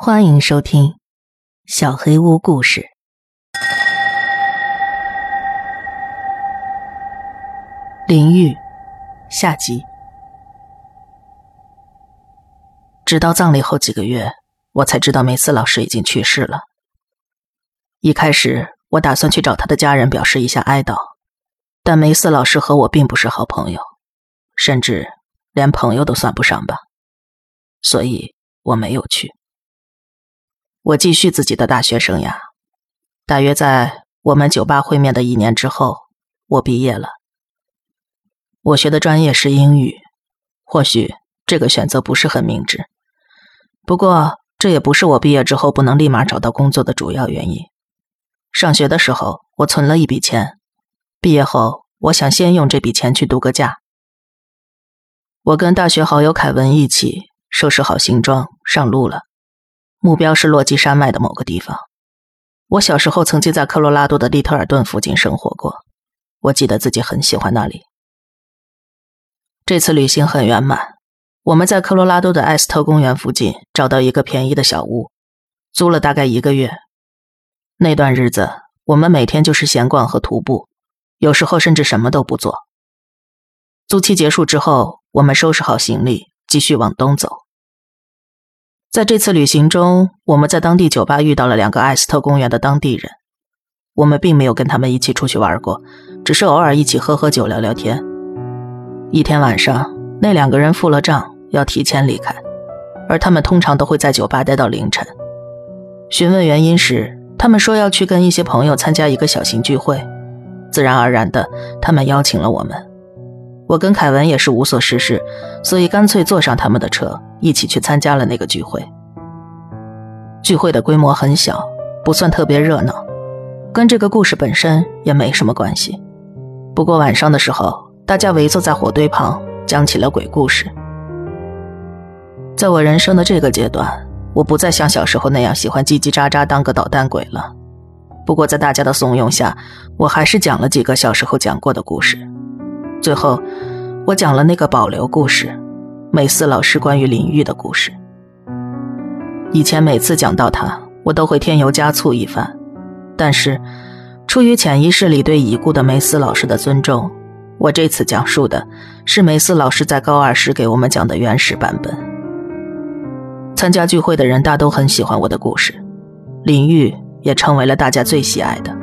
欢迎收听《小黑屋故事》林玉下集。直到葬礼后几个月，我才知道梅斯老师已经去世了。一开始，我打算去找他的家人表示一下哀悼，但梅斯老师和我并不是好朋友，甚至连朋友都算不上吧，所以我没有去。我继续自己的大学生涯，大约在我们酒吧会面的一年之后，我毕业了。我学的专业是英语，或许这个选择不是很明智，不过这也不是我毕业之后不能立马找到工作的主要原因。上学的时候，我存了一笔钱，毕业后我想先用这笔钱去度个假。我跟大学好友凯文一起收拾好行装，上路了。目标是洛基山脉的某个地方。我小时候曾经在科罗拉多的利特尔顿附近生活过，我记得自己很喜欢那里。这次旅行很圆满，我们在科罗拉多的艾斯特公园附近找到一个便宜的小屋，租了大概一个月。那段日子，我们每天就是闲逛和徒步，有时候甚至什么都不做。租期结束之后，我们收拾好行李，继续往东走。在这次旅行中，我们在当地酒吧遇到了两个艾斯特公园的当地人。我们并没有跟他们一起出去玩过，只是偶尔一起喝喝酒、聊聊天。一天晚上，那两个人付了账，要提前离开，而他们通常都会在酒吧待到凌晨。询问原因时，他们说要去跟一些朋友参加一个小型聚会，自然而然的，他们邀请了我们。我跟凯文也是无所事事，所以干脆坐上他们的车，一起去参加了那个聚会。聚会的规模很小，不算特别热闹，跟这个故事本身也没什么关系。不过晚上的时候，大家围坐在火堆旁，讲起了鬼故事。在我人生的这个阶段，我不再像小时候那样喜欢叽叽喳喳当个捣蛋鬼了。不过在大家的怂恿下，我还是讲了几个小时候讲过的故事。最后，我讲了那个保留故事，美思老师关于林玉的故事。以前每次讲到他，我都会添油加醋一番，但是出于潜意识里对已故的梅斯老师的尊重，我这次讲述的是梅斯老师在高二时给我们讲的原始版本。参加聚会的人大都很喜欢我的故事，林玉也成为了大家最喜爱的。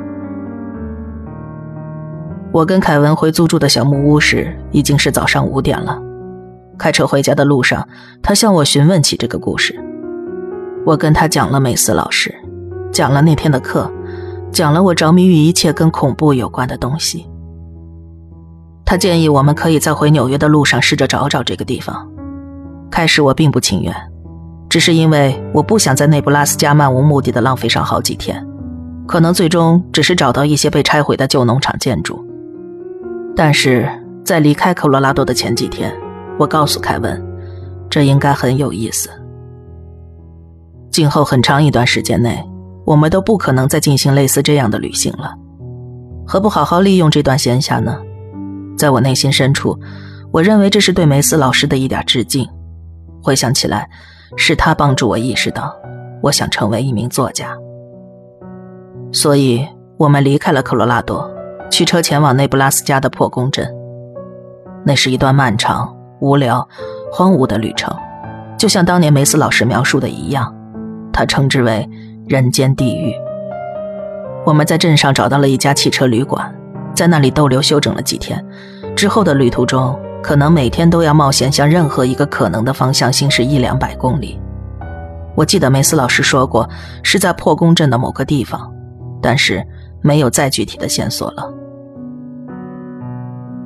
我跟凯文回租住的小木屋时，已经是早上五点了。开车回家的路上，他向我询问起这个故事。我跟他讲了美斯老师，讲了那天的课，讲了我着迷于一切跟恐怖有关的东西。他建议我们可以在回纽约的路上试着找找这个地方。开始我并不情愿，只是因为我不想在内布拉斯加漫无目的的浪费上好几天，可能最终只是找到一些被拆毁的旧农场建筑。但是在离开科罗拉多的前几天，我告诉凯文，这应该很有意思。今后很长一段时间内，我们都不可能再进行类似这样的旅行了。何不好好利用这段闲暇呢？在我内心深处，我认为这是对梅斯老师的一点致敬。回想起来，是他帮助我意识到，我想成为一名作家。所以，我们离开了科罗拉多。驱车前往内布拉斯加的破宫镇，那是一段漫长、无聊、荒芜的旅程，就像当年梅斯老师描述的一样，他称之为“人间地狱”。我们在镇上找到了一家汽车旅馆，在那里逗留休整了几天。之后的旅途中，可能每天都要冒险向任何一个可能的方向行驶一两百公里。我记得梅斯老师说过是在破宫镇的某个地方，但是。没有再具体的线索了。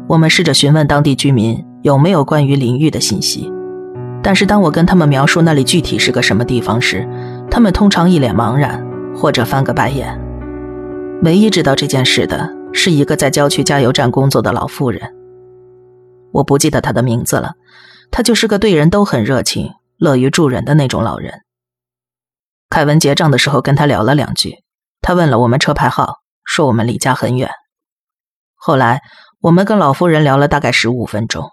我们试着询问当地居民有没有关于林玉的信息，但是当我跟他们描述那里具体是个什么地方时，他们通常一脸茫然或者翻个白眼。唯一知道这件事的是一个在郊区加油站工作的老妇人，我不记得她的名字了。她就是个对人都很热情、乐于助人的那种老人。凯文结账的时候跟他聊了两句，他问了我们车牌号。说我们离家很远。后来我们跟老夫人聊了大概十五分钟。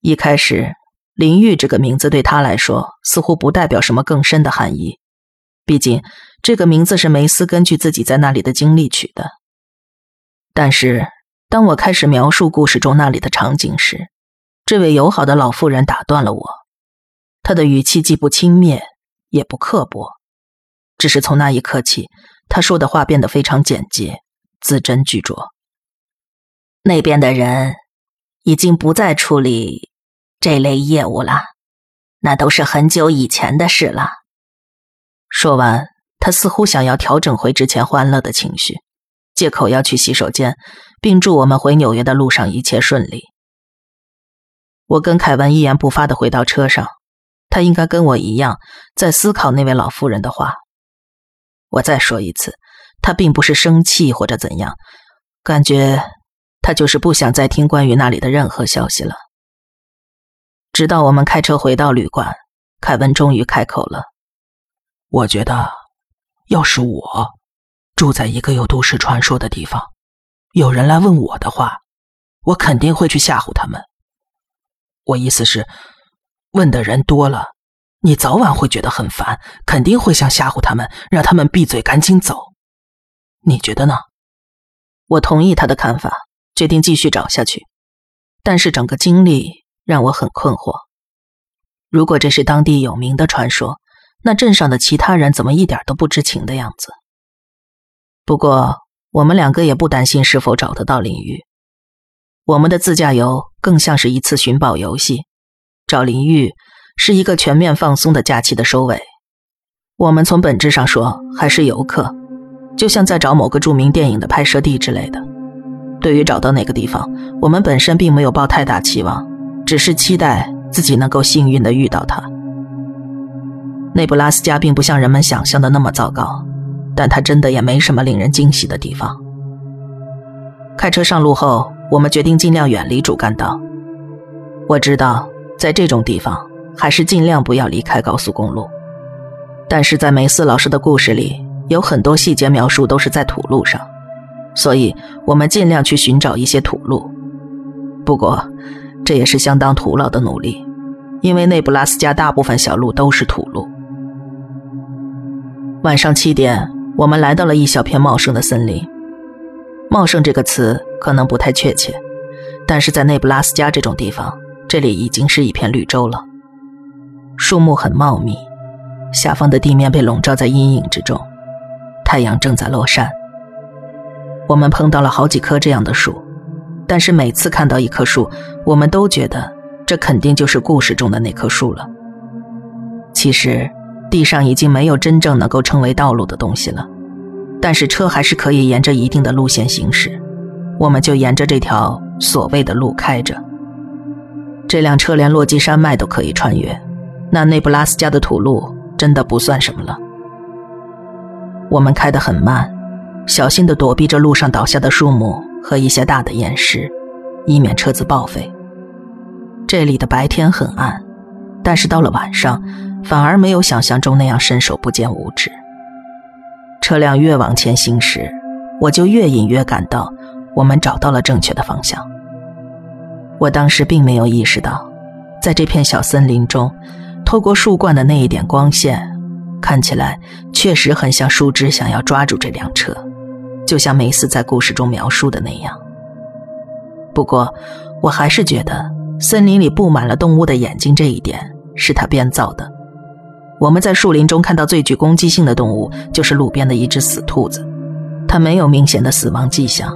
一开始，林玉这个名字对他来说似乎不代表什么更深的含义，毕竟这个名字是梅斯根据自己在那里的经历取的。但是，当我开始描述故事中那里的场景时，这位友好的老妇人打断了我。她的语气既不轻蔑，也不刻薄，只是从那一刻起，他说的话变得非常简洁，字斟句酌。那边的人已经不再处理这类业务了，那都是很久以前的事了。说完，他似乎想要调整回之前欢乐的情绪，借口要去洗手间，并祝我们回纽约的路上一切顺利。我跟凯文一言不发的回到车上，他应该跟我一样在思考那位老妇人的话。我再说一次，他并不是生气或者怎样，感觉。他就是不想再听关于那里的任何消息了。直到我们开车回到旅馆，凯文终于开口了：“我觉得，要是我住在一个有都市传说的地方，有人来问我的话，我肯定会去吓唬他们。我意思是，问的人多了，你早晚会觉得很烦，肯定会想吓唬他们，让他们闭嘴，赶紧走。你觉得呢？”我同意他的看法。决定继续找下去，但是整个经历让我很困惑。如果这是当地有名的传说，那镇上的其他人怎么一点都不知情的样子？不过我们两个也不担心是否找得到林玉。我们的自驾游更像是一次寻宝游戏，找林玉是一个全面放松的假期的收尾。我们从本质上说还是游客，就像在找某个著名电影的拍摄地之类的。对于找到哪个地方，我们本身并没有抱太大期望，只是期待自己能够幸运的遇到它。内布拉斯加并不像人们想象的那么糟糕，但它真的也没什么令人惊喜的地方。开车上路后，我们决定尽量远离主干道。我知道，在这种地方还是尽量不要离开高速公路，但是在梅斯老师的故事里，有很多细节描述都是在土路上。所以，我们尽量去寻找一些土路。不过，这也是相当徒劳的努力，因为内布拉斯加大部分小路都是土路。晚上七点，我们来到了一小片茂盛的森林。茂盛这个词可能不太确切，但是在内布拉斯加这种地方，这里已经是一片绿洲了。树木很茂密，下方的地面被笼罩在阴影之中，太阳正在落山。我们碰到了好几棵这样的树，但是每次看到一棵树，我们都觉得这肯定就是故事中的那棵树了。其实，地上已经没有真正能够称为道路的东西了，但是车还是可以沿着一定的路线行驶。我们就沿着这条所谓的路开着。这辆车连落基山脉都可以穿越，那内布拉斯加的土路真的不算什么了。我们开得很慢。小心地躲避着路上倒下的树木和一些大的岩石，以免车子报废。这里的白天很暗，但是到了晚上，反而没有想象中那样伸手不见五指。车辆越往前行驶，我就越隐约感到我们找到了正确的方向。我当时并没有意识到，在这片小森林中，透过树冠的那一点光线，看起来确实很像树枝想要抓住这辆车。就像梅斯在故事中描述的那样。不过，我还是觉得森林里布满了动物的眼睛这一点是他编造的。我们在树林中看到最具攻击性的动物就是路边的一只死兔子，它没有明显的死亡迹象，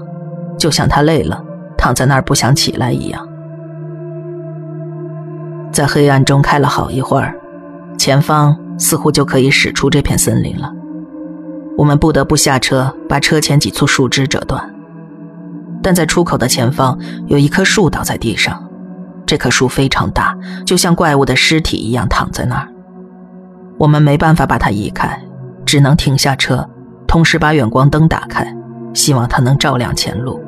就像它累了躺在那儿不想起来一样。在黑暗中开了好一会儿，前方似乎就可以驶出这片森林了。我们不得不下车，把车前几簇树枝折断。但在出口的前方有一棵树倒在地上，这棵树非常大，就像怪物的尸体一样躺在那儿。我们没办法把它移开，只能停下车，同时把远光灯打开，希望它能照亮前路。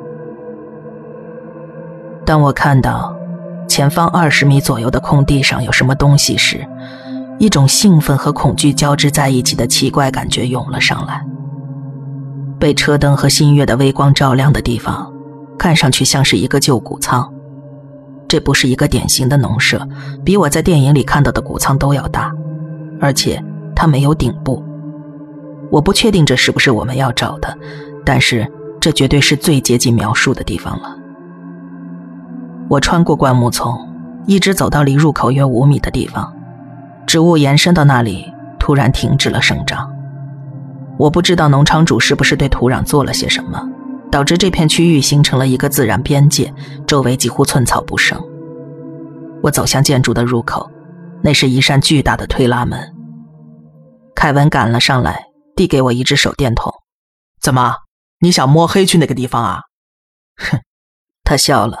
当我看到前方二十米左右的空地上有什么东西时，一种兴奋和恐惧交织在一起的奇怪感觉涌了上来。被车灯和新月的微光照亮的地方，看上去像是一个旧谷仓。这不是一个典型的农舍，比我在电影里看到的谷仓都要大，而且它没有顶部。我不确定这是不是我们要找的，但是这绝对是最接近描述的地方了。我穿过灌木丛，一直走到离入口约五米的地方，植物延伸到那里，突然停止了生长。我不知道农场主是不是对土壤做了些什么，导致这片区域形成了一个自然边界，周围几乎寸草不生。我走向建筑的入口，那是一扇巨大的推拉门。凯文赶了上来。递给我一只手电筒，怎么？你想摸黑去那个地方啊？哼，他笑了。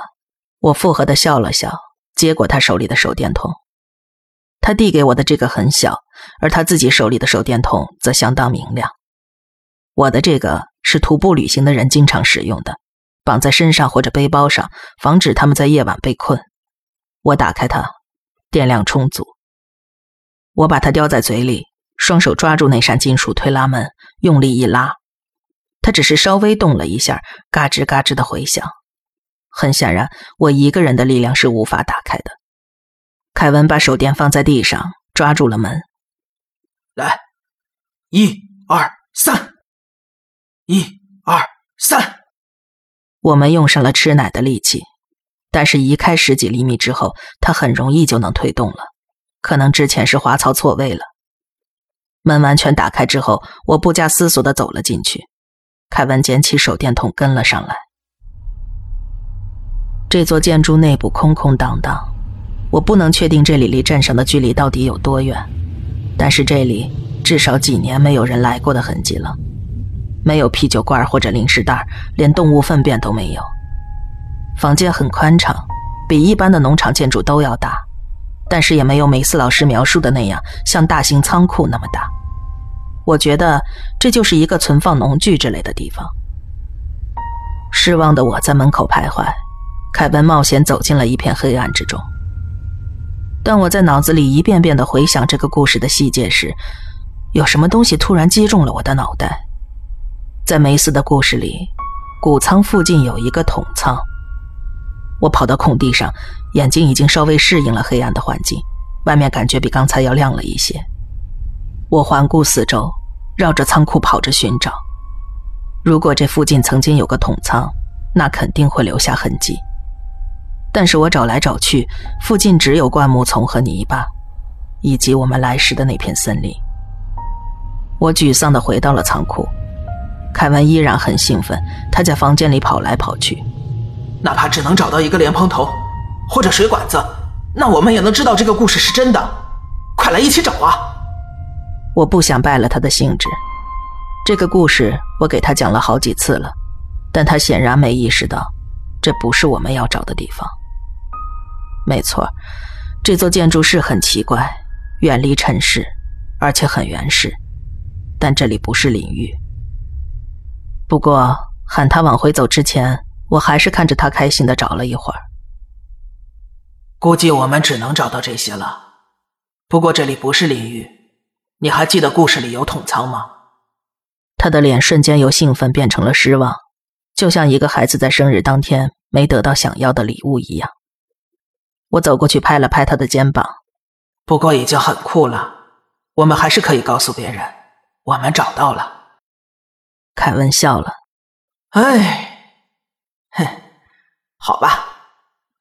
我附和的笑了笑，接过他手里的手电筒。他递给我的这个很小，而他自己手里的手电筒则相当明亮。我的这个是徒步旅行的人经常使用的，绑在身上或者背包上，防止他们在夜晚被困。我打开它，电量充足。我把它叼在嘴里。双手抓住那扇金属推拉门，用力一拉，它只是稍微动了一下，嘎吱嘎吱的回响。很显然，我一个人的力量是无法打开的。凯文把手电放在地上，抓住了门。来，一二三，一二三。我们用上了吃奶的力气，但是移开十几厘米之后，它很容易就能推动了。可能之前是滑槽错位了。门完全打开之后，我不加思索地走了进去。凯文捡起手电筒跟了上来。这座建筑内部空空荡荡，我不能确定这里离镇上的距离到底有多远，但是这里至少几年没有人来过的痕迹了。没有啤酒罐或者零食袋，连动物粪便都没有。房间很宽敞，比一般的农场建筑都要大。但是也没有梅斯老师描述的那样，像大型仓库那么大。我觉得这就是一个存放农具之类的地方。失望的我在门口徘徊，凯文冒险走进了一片黑暗之中。当我在脑子里一遍遍的回想这个故事的细节时，有什么东西突然击中了我的脑袋。在梅斯的故事里，谷仓附近有一个桶仓。我跑到空地上。眼睛已经稍微适应了黑暗的环境，外面感觉比刚才要亮了一些。我环顾四周，绕着仓库跑着寻找。如果这附近曾经有个桶仓，那肯定会留下痕迹。但是我找来找去，附近只有灌木丛和泥巴，以及我们来时的那片森林。我沮丧地回到了仓库。凯文依然很兴奋，他在房间里跑来跑去。哪怕只能找到一个莲蓬头。或者水管子，那我们也能知道这个故事是真的。快来一起找啊！我不想败了他的兴致。这个故事我给他讲了好几次了，但他显然没意识到，这不是我们要找的地方。没错，这座建筑是很奇怪，远离尘世，而且很原始。但这里不是领域。不过喊他往回走之前，我还是看着他开心的找了一会儿。估计我们只能找到这些了。不过这里不是领域，你还记得故事里有桶仓吗？他的脸瞬间由兴奋变成了失望，就像一个孩子在生日当天没得到想要的礼物一样。我走过去拍了拍他的肩膀。不过已经很酷了，我们还是可以告诉别人，我们找到了。凯文笑了。哎，哼，好吧，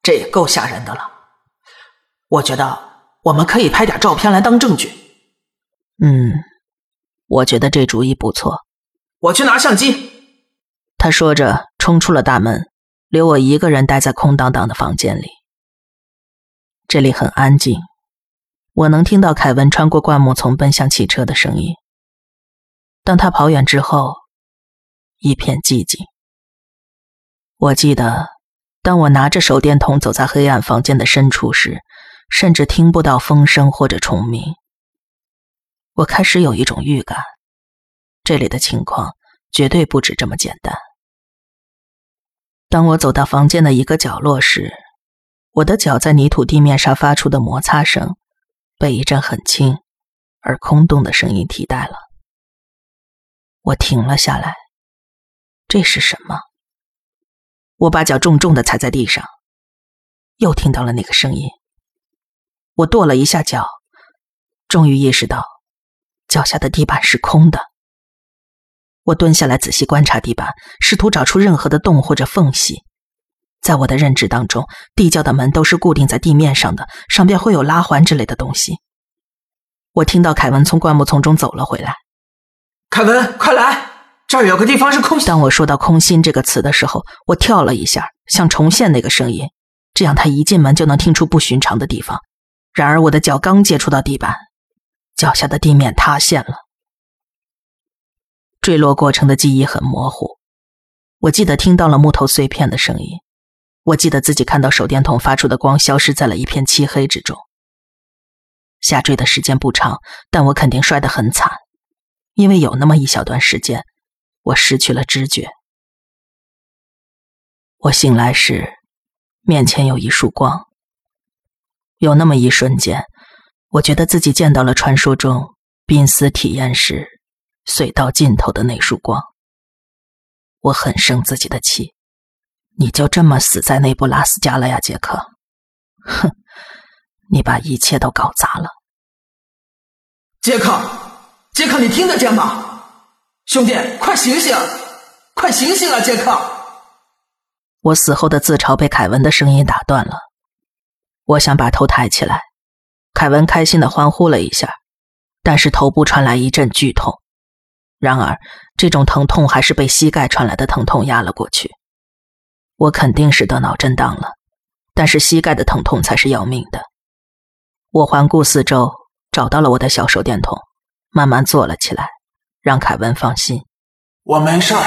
这也够吓人的了。我觉得我们可以拍点照片来当证据。嗯，我觉得这主意不错。我去拿相机。他说着冲出了大门，留我一个人待在空荡荡的房间里。这里很安静，我能听到凯文穿过灌木丛奔向汽车的声音。当他跑远之后，一片寂静。我记得，当我拿着手电筒走在黑暗房间的深处时。甚至听不到风声或者虫鸣。我开始有一种预感，这里的情况绝对不止这么简单。当我走到房间的一个角落时，我的脚在泥土地面上发出的摩擦声，被一阵很轻而空洞的声音替代了。我停了下来，这是什么？我把脚重重的踩在地上。又听到了那个声音。我跺了一下脚，终于意识到脚下的地板是空的。我蹲下来仔细观察地板，试图找出任何的洞或者缝隙。在我的认知当中，地窖的门都是固定在地面上的，上边会有拉环之类的东西。我听到凯文从灌木丛中走了回来。凯文，快来，这儿有个地方是空心。当我说到“空心”这个词的时候，我跳了一下，想重现那个声音，这样他一进门就能听出不寻常的地方。然而我的脚刚接触到地板，脚下的地面塌陷了。坠落过程的记忆很模糊，我记得听到了木头碎片的声音。我记得自己看到手电筒发出的光消失在了一片漆黑之中。下坠的时间不长，但我肯定摔得很惨，因为有那么一小段时间，我失去了知觉。我醒来时，面前有一束光。有那么一瞬间，我觉得自己见到了传说中濒死体验时隧道尽头的那束光。我很生自己的气。你就这么死在内布拉斯加了呀，杰克！哼，你把一切都搞砸了。杰克，杰克，你听得见吗？兄弟，快醒醒，快醒醒啊，杰克！我死后的自嘲被凯文的声音打断了。我想把头抬起来，凯文开心的欢呼了一下，但是头部传来一阵剧痛。然而，这种疼痛还是被膝盖传来的疼痛压了过去。我肯定是得脑震荡了，但是膝盖的疼痛才是要命的。我环顾四周，找到了我的小手电筒，慢慢坐了起来，让凯文放心。我没事儿，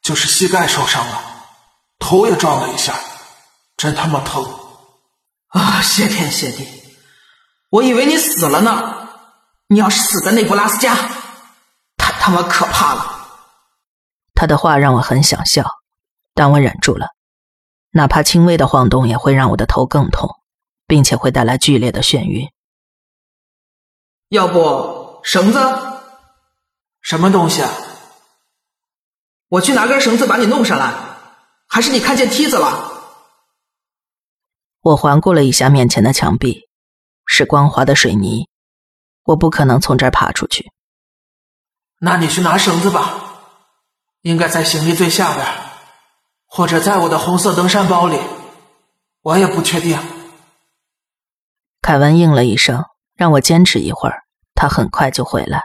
就是膝盖受伤了，头也撞了一下，真他妈疼！啊，谢天谢地，我以为你死了呢。你要是死在内布拉斯加，太他妈可怕了。他的话让我很想笑。但我忍住了，哪怕轻微的晃动也会让我的头更痛，并且会带来剧烈的眩晕。要不绳子？什么东西啊？我去拿根绳子把你弄上来，还是你看见梯子了？我环顾了一下面前的墙壁，是光滑的水泥，我不可能从这儿爬出去。那你去拿绳子吧，应该在行李最下边。或者在我的红色登山包里，我也不确定。凯文应了一声，让我坚持一会儿，他很快就回来。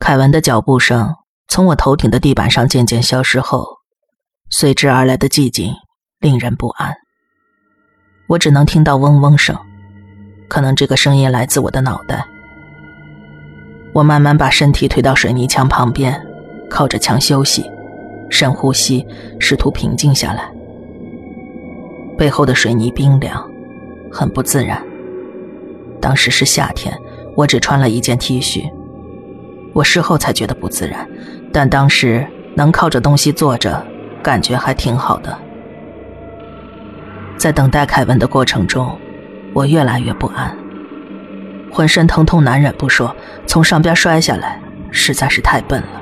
凯文的脚步声从我头顶的地板上渐渐消失后，随之而来的寂静令人不安。我只能听到嗡嗡声，可能这个声音来自我的脑袋。我慢慢把身体推到水泥墙旁边，靠着墙休息。深呼吸，试图平静下来。背后的水泥冰凉，很不自然。当时是夏天，我只穿了一件 T 恤。我事后才觉得不自然，但当时能靠着东西坐着，感觉还挺好的。在等待凯文的过程中，我越来越不安，浑身疼痛难忍不说，从上边摔下来实在是太笨了。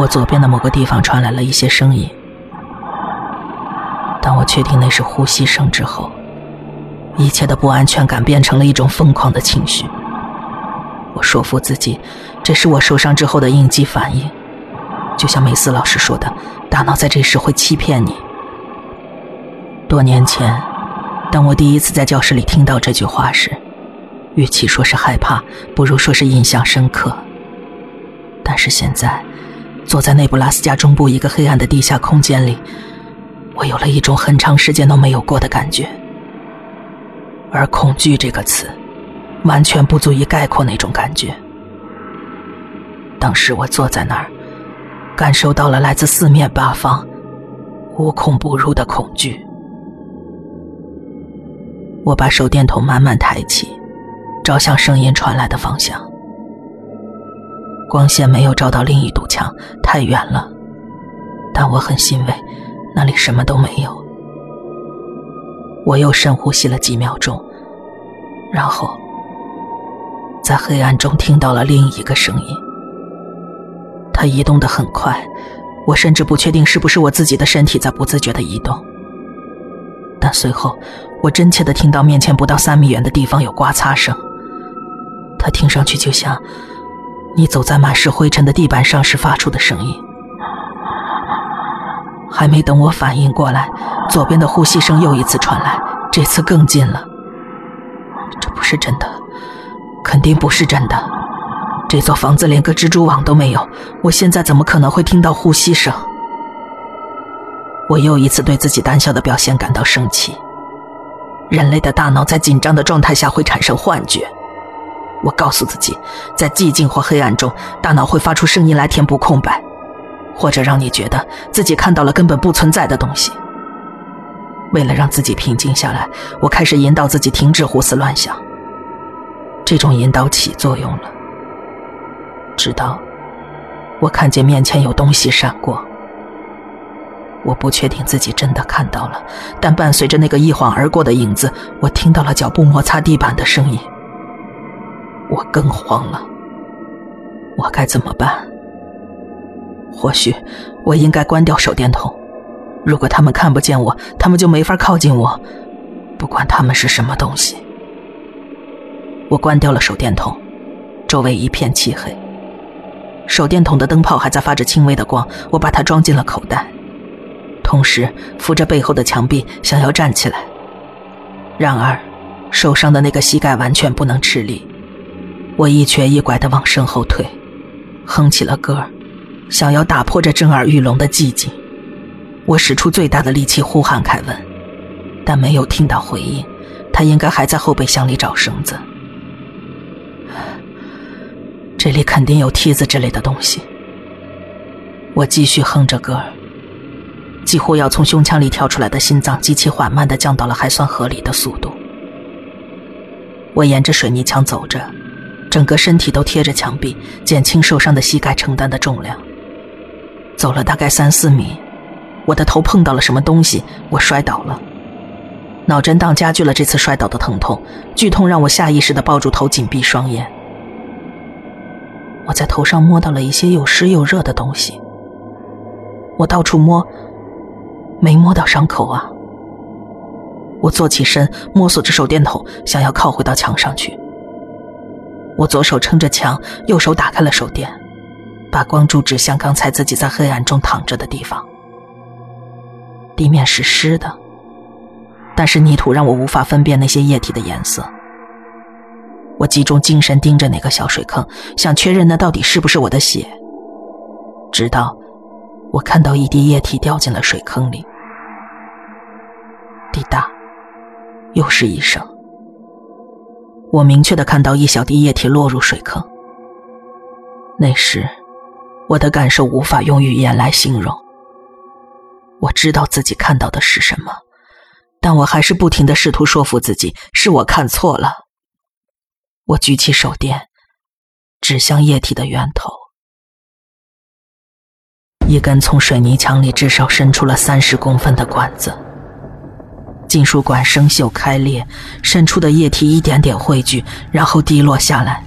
我左边的某个地方传来了一些声音，当我确定那是呼吸声之后，一切的不安全感变成了一种疯狂的情绪。我说服自己，这是我受伤之后的应激反应，就像梅斯老师说的，大脑在这时会欺骗你。多年前，当我第一次在教室里听到这句话时，与其说是害怕，不如说是印象深刻。但是现在。坐在内布拉斯加中部一个黑暗的地下空间里，我有了一种很长时间都没有过的感觉。而恐惧这个词，完全不足以概括那种感觉。当时我坐在那儿，感受到了来自四面八方、无孔不入的恐惧。我把手电筒慢慢抬起，照向声音传来的方向。光线没有照到另一堵墙，太远了。但我很欣慰，那里什么都没有。我又深呼吸了几秒钟，然后在黑暗中听到了另一个声音。它移动的很快，我甚至不确定是不是我自己的身体在不自觉的移动。但随后，我真切的听到面前不到三米远的地方有刮擦声，它听上去就像你走在满是灰尘的地板上时发出的声音。还没等我反应过来，左边的呼吸声又一次传来，这次更近了。这不是真的，肯定不是真的。这座房子连个蜘蛛网都没有，我现在怎么可能会听到呼吸声？我又一次对自己胆小的表现感到生气。人类的大脑在紧张的状态下会产生幻觉。我告诉自己，在寂静或黑暗中，大脑会发出声音来填补空白。或者让你觉得自己看到了根本不存在的东西。为了让自己平静下来，我开始引导自己停止胡思乱想。这种引导起作用了，直到我看见面前有东西闪过。我不确定自己真的看到了，但伴随着那个一晃而过的影子，我听到了脚步摩擦地板的声音。我更慌了，我该怎么办？或许我应该关掉手电筒。如果他们看不见我，他们就没法靠近我，不管他们是什么东西。我关掉了手电筒，周围一片漆黑。手电筒的灯泡还在发着轻微的光，我把它装进了口袋，同时扶着背后的墙壁想要站起来。然而，受伤的那个膝盖完全不能吃力，我一瘸一拐地往身后退，哼起了歌。想要打破这震耳欲聋的寂静，我使出最大的力气呼喊凯文，但没有听到回应。他应该还在后备箱里找绳子。这里肯定有梯子之类的东西。我继续哼着歌几乎要从胸腔里跳出来的心脏极其缓慢地降到了还算合理的速度。我沿着水泥墙走着，整个身体都贴着墙壁，减轻受伤的膝盖承担的重量。走了大概三四米，我的头碰到了什么东西，我摔倒了。脑震荡加剧了这次摔倒的疼痛，剧痛让我下意识的抱住头，紧闭双眼。我在头上摸到了一些又湿又热的东西，我到处摸，没摸到伤口啊。我坐起身，摸索着手电筒，想要靠回到墙上去。我左手撑着墙，右手打开了手电。把光柱指向刚才自己在黑暗中躺着的地方。地面是湿的，但是泥土让我无法分辨那些液体的颜色。我集中精神盯着那个小水坑，想确认那到底是不是我的血。直到我看到一滴液体掉进了水坑里，滴答，又是一声。我明确的看到一小滴液体落入水坑。那时。我的感受无法用语言来形容。我知道自己看到的是什么，但我还是不停的试图说服自己是我看错了。我举起手电，指向液体的源头，一根从水泥墙里至少伸出了三十公分的管子。金属管生锈开裂，渗出的液体一点点汇聚，然后滴落下来，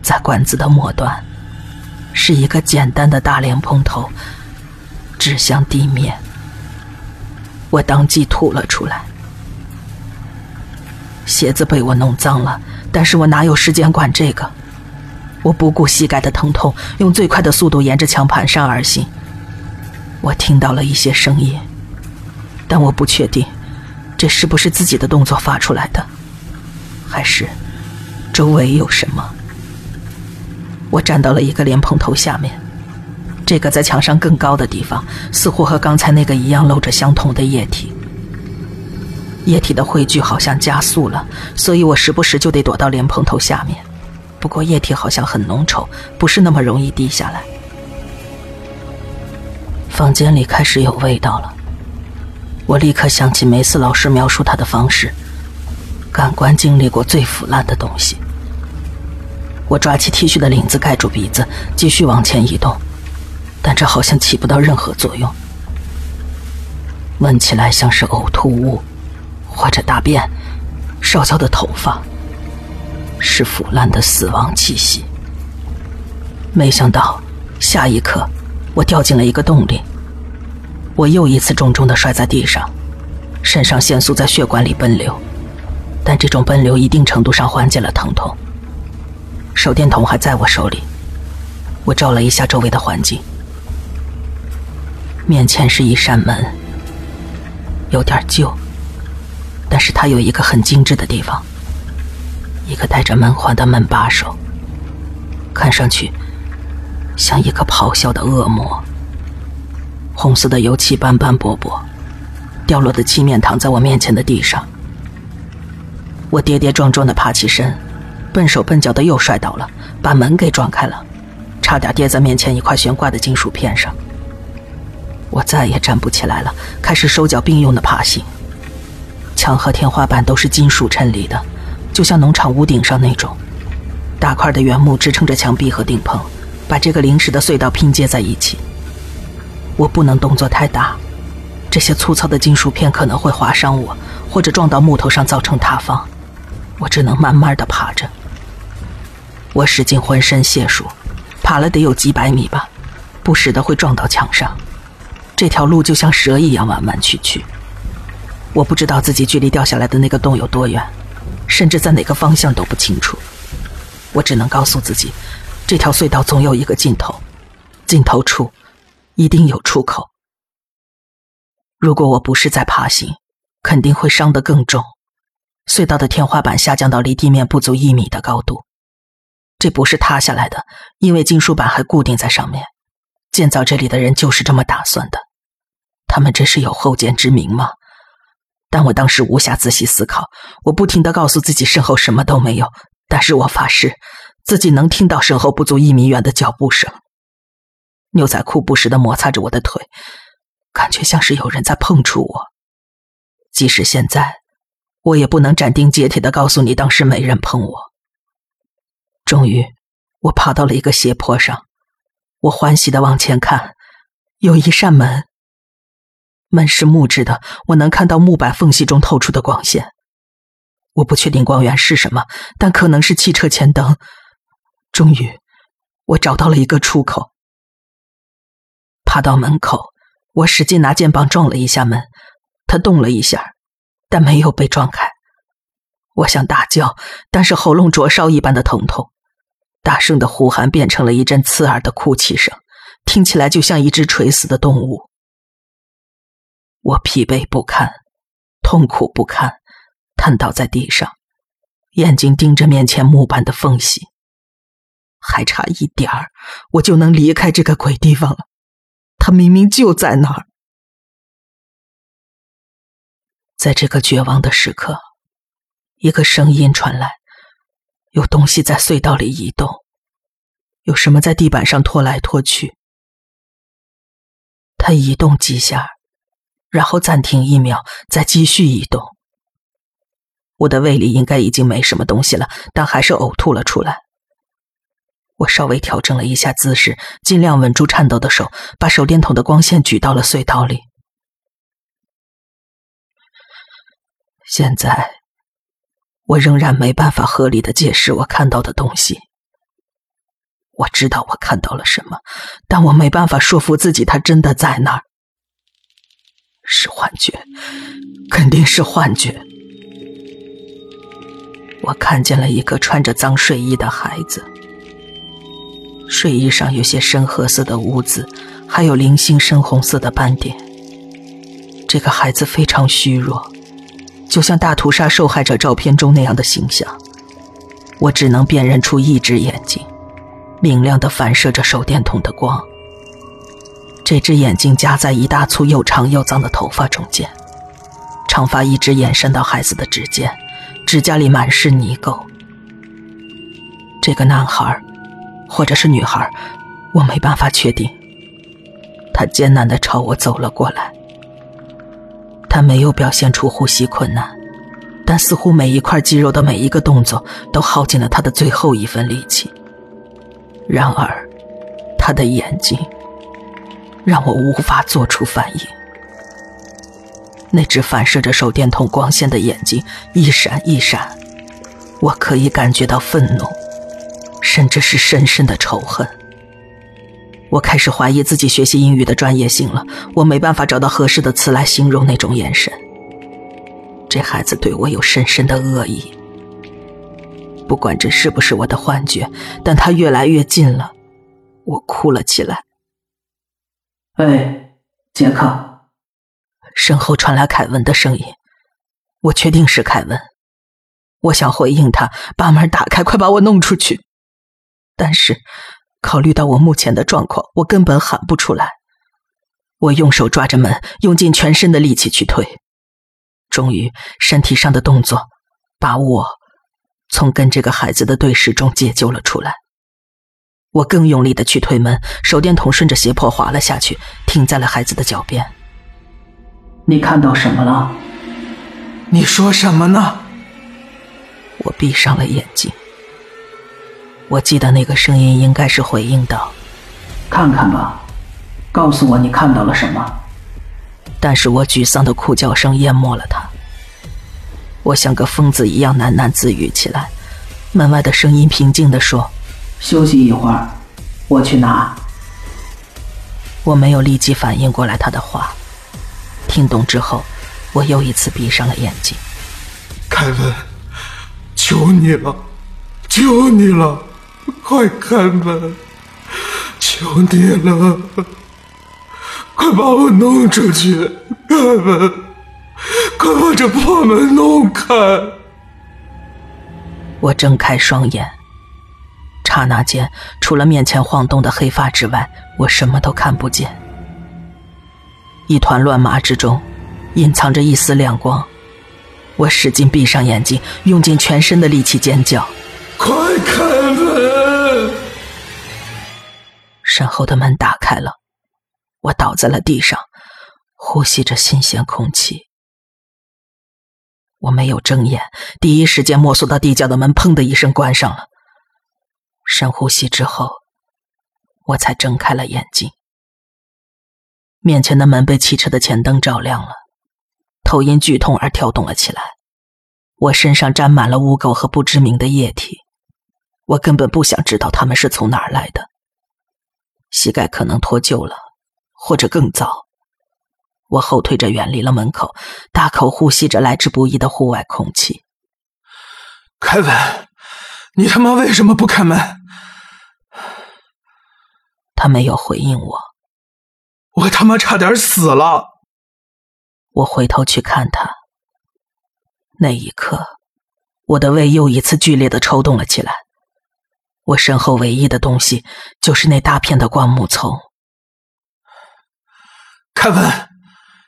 在管子的末端。是一个简单的大莲蓬头，指向地面。我当即吐了出来。鞋子被我弄脏了，但是我哪有时间管这个？我不顾膝盖的疼痛，用最快的速度沿着墙盘山而行。我听到了一些声音，但我不确定这是不是自己的动作发出来的，还是周围有什么。我站到了一个莲蓬头下面，这个在墙上更高的地方，似乎和刚才那个一样露着相同的液体。液体的汇聚好像加速了，所以我时不时就得躲到莲蓬头下面。不过液体好像很浓稠，不是那么容易滴下来。房间里开始有味道了，我立刻想起梅斯老师描述他的方式：感官经历过最腐烂的东西。我抓起 T 恤的领子盖住鼻子，继续往前移动，但这好像起不到任何作用。闻起来像是呕吐物，或者大便、烧焦的头发，是腐烂的死亡气息。没想到，下一刻我掉进了一个洞里。我又一次重重的摔在地上，肾上腺素在血管里奔流，但这种奔流一定程度上缓解了疼痛。手电筒还在我手里，我照了一下周围的环境，面前是一扇门，有点旧，但是它有一个很精致的地方，一个带着门环的门把手，看上去像一个咆哮的恶魔。红色的油漆斑斑驳驳，掉落的漆面躺在我面前的地上。我跌跌撞撞的爬起身，笨手笨脚的又摔倒了，把门给撞开了，差点跌在面前一块悬挂的金属片上。我再也站不起来了，开始手脚并用的爬行。墙和天花板都是金属衬里的，就像农场屋顶上那种，大块的原木支撑着墙壁和顶棚，把这个临时的隧道拼接在一起。我不能动作太大，这些粗糙的金属片可能会划伤我，或者撞到木头上造成塌方。我只能慢慢的爬着。我使尽浑身解数，爬了得有几百米吧，不时的会撞到墙上。这条路就像蛇一样弯弯曲曲。我不知道自己距离掉下来的那个洞有多远，甚至在哪个方向都不清楚。我只能告诉自己，这条隧道总有一个尽头，尽头处。一定有出口。如果我不是在爬行，肯定会伤得更重。隧道的天花板下降到离地面不足一米的高度，这不是塌下来的，因为金属板还固定在上面。建造这里的人就是这么打算的。他们真是有后见之明吗？但我当时无暇仔细思考，我不停的告诉自己身后什么都没有，但是我发誓，自己能听到身后不足一米远的脚步声。牛仔裤不时的摩擦着我的腿，感觉像是有人在碰触我。即使现在，我也不能斩钉截铁的告诉你，当时没人碰我。终于，我爬到了一个斜坡上，我欢喜的往前看，有一扇门，门是木质的，我能看到木板缝隙中透出的光线。我不确定光源是什么，但可能是汽车前灯。终于，我找到了一个出口。爬到门口，我使劲拿肩膀撞了一下门，它动了一下，但没有被撞开。我想大叫，但是喉咙灼烧一般的疼痛，大声的呼喊变成了一阵刺耳的哭泣声，听起来就像一只垂死的动物。我疲惫不堪，痛苦不堪，瘫倒在地上，眼睛盯着面前木板的缝隙。还差一点儿，我就能离开这个鬼地方了。他明明就在那儿，在这个绝望的时刻，一个声音传来：有东西在隧道里移动，有什么在地板上拖来拖去。他移动几下，然后暂停一秒，再继续移动。我的胃里应该已经没什么东西了，但还是呕吐了出来。我稍微调整了一下姿势，尽量稳住颤抖的手，把手电筒的光线举到了隧道里。现在，我仍然没办法合理的解释我看到的东西。我知道我看到了什么，但我没办法说服自己它真的在那儿。是幻觉，肯定是幻觉。我看见了一个穿着脏睡衣的孩子。睡衣上有些深褐色的污渍，还有零星深红色的斑点。这个孩子非常虚弱，就像大屠杀受害者照片中那样的形象。我只能辨认出一只眼睛，明亮的反射着手电筒的光。这只眼睛夹在一大簇又长又脏的头发中间，长发一直延伸到孩子的指尖，指甲里满是泥垢。这个男孩。或者是女孩，我没办法确定。他艰难的朝我走了过来，他没有表现出呼吸困难，但似乎每一块肌肉的每一个动作都耗尽了他的最后一份力气。然而，他的眼睛让我无法做出反应。那只反射着手电筒光线的眼睛一闪一闪，我可以感觉到愤怒。甚至是深深的仇恨。我开始怀疑自己学习英语的专业性了。我没办法找到合适的词来形容那种眼神。这孩子对我有深深的恶意。不管这是不是我的幻觉，但他越来越近了，我哭了起来。哎，杰克，身后传来凯文的声音。我确定是凯文，我想回应他，把门打开，快把我弄出去。但是。考虑到我目前的状况，我根本喊不出来。我用手抓着门，用尽全身的力气去推，终于，身体上的动作把我从跟这个孩子的对视中解救了出来。我更用力的去推门，手电筒顺着斜坡滑了下去，停在了孩子的脚边。你看到什么了？你说什么呢？我闭上了眼睛。我记得那个声音应该是回应道：“看看吧，告诉我你看到了什么。”但是我沮丧的哭叫声淹没了他。我像个疯子一样喃喃自语起来。门外的声音平静地说：“休息一会儿，我去拿。”我没有立即反应过来他的话。听懂之后，我又一次闭上了眼睛。凯文，求你了，求你了！快开门！求你了，快把我弄出去！开门！快把这破门弄开！我睁开双眼，刹那间，除了面前晃动的黑发之外，我什么都看不见。一团乱麻之中，隐藏着一丝亮光。我使劲闭上眼睛，用尽全身的力气尖叫。快开身后的门打开了，我倒在了地上，呼吸着新鲜空气。我没有睁眼，第一时间摸索到地窖的门，砰的一声关上了。深呼吸之后，我才睁开了眼睛。面前的门被汽车的前灯照亮了，头因剧痛而跳动了起来。我身上沾满了污垢和不知名的液体。我根本不想知道他们是从哪儿来的。膝盖可能脱臼了，或者更糟。我后退着远离了门口，大口呼吸着来之不易的户外空气。凯文，你他妈为什么不开门？他没有回应我。我他妈差点死了。我回头去看他，那一刻，我的胃又一次剧烈的抽动了起来。我身后唯一的东西就是那大片的灌木丛。凯文，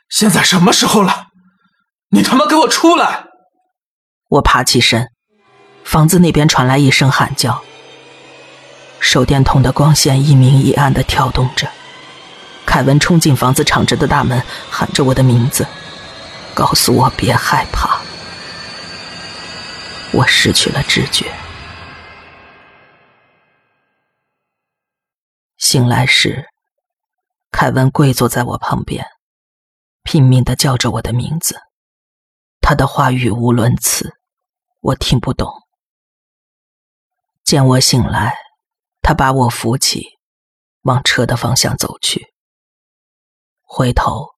现在什么时候了？你他妈给我出来！我爬起身，房子那边传来一声喊叫。手电筒的光线一明一暗的跳动着。凯文冲进房子敞着的大门，喊着我的名字，告诉我别害怕。我失去了知觉。醒来时，凯文跪坐在我旁边，拼命的叫着我的名字。他的话语无伦次，我听不懂。见我醒来，他把我扶起，往车的方向走去。回头，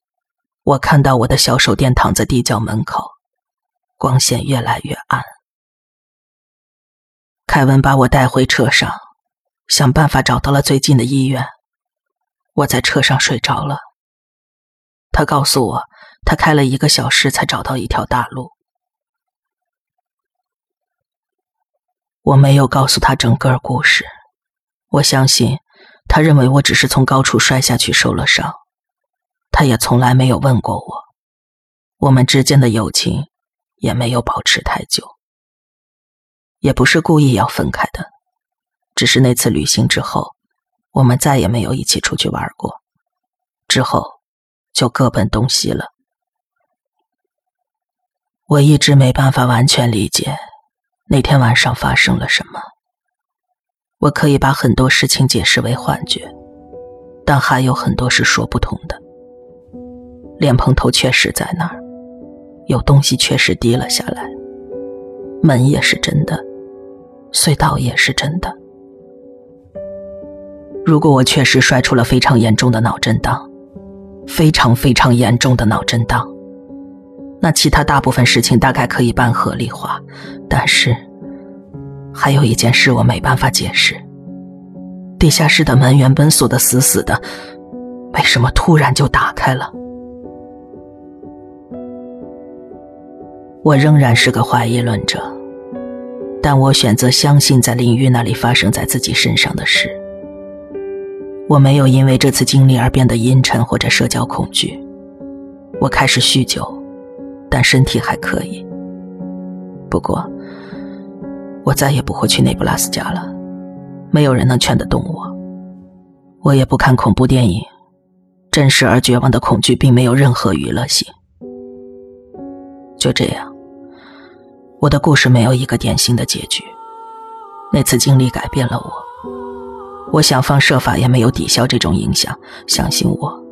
我看到我的小手电躺在地窖门口，光线越来越暗。凯文把我带回车上。想办法找到了最近的医院。我在车上睡着了。他告诉我，他开了一个小时才找到一条大路。我没有告诉他整个故事。我相信，他认为我只是从高处摔下去受了伤。他也从来没有问过我。我们之间的友情也没有保持太久。也不是故意要分开的。只是那次旅行之后，我们再也没有一起出去玩过，之后就各奔东西了。我一直没办法完全理解那天晚上发生了什么。我可以把很多事情解释为幻觉，但还有很多是说不通的。莲蓬头确实在那儿，有东西确实滴了下来，门也是真的，隧道也是真的。如果我确实摔出了非常严重的脑震荡，非常非常严重的脑震荡，那其他大部分事情大概可以半合理化。但是，还有一件事我没办法解释：地下室的门原本锁得死死的，为什么突然就打开了？我仍然是个怀疑论者，但我选择相信在林玉那里发生在自己身上的事。我没有因为这次经历而变得阴沉或者社交恐惧。我开始酗酒，但身体还可以。不过，我再也不会去内布拉斯加了，没有人能劝得动我。我也不看恐怖电影，真实而绝望的恐惧并没有任何娱乐性。就这样。我的故事没有一个典型的结局。那次经历改变了我，我想方设法也没有抵消这种影响。相信我，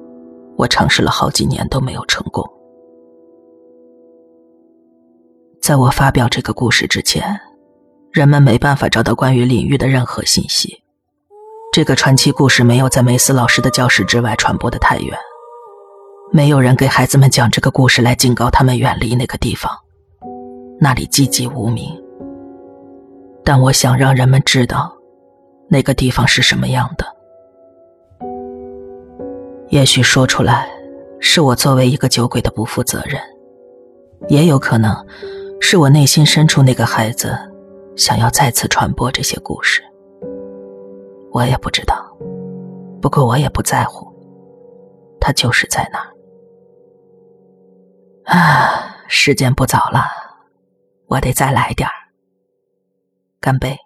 我尝试了好几年都没有成功。在我发表这个故事之前，人们没办法找到关于领域的任何信息。这个传奇故事没有在梅斯老师的教室之外传播的太远，没有人给孩子们讲这个故事来警告他们远离那个地方。那里寂寂无名，但我想让人们知道，那个地方是什么样的。也许说出来，是我作为一个酒鬼的不负责任，也有可能，是我内心深处那个孩子，想要再次传播这些故事。我也不知道，不过我也不在乎，他就是在那儿。啊，时间不早了。我得再来点儿，干杯。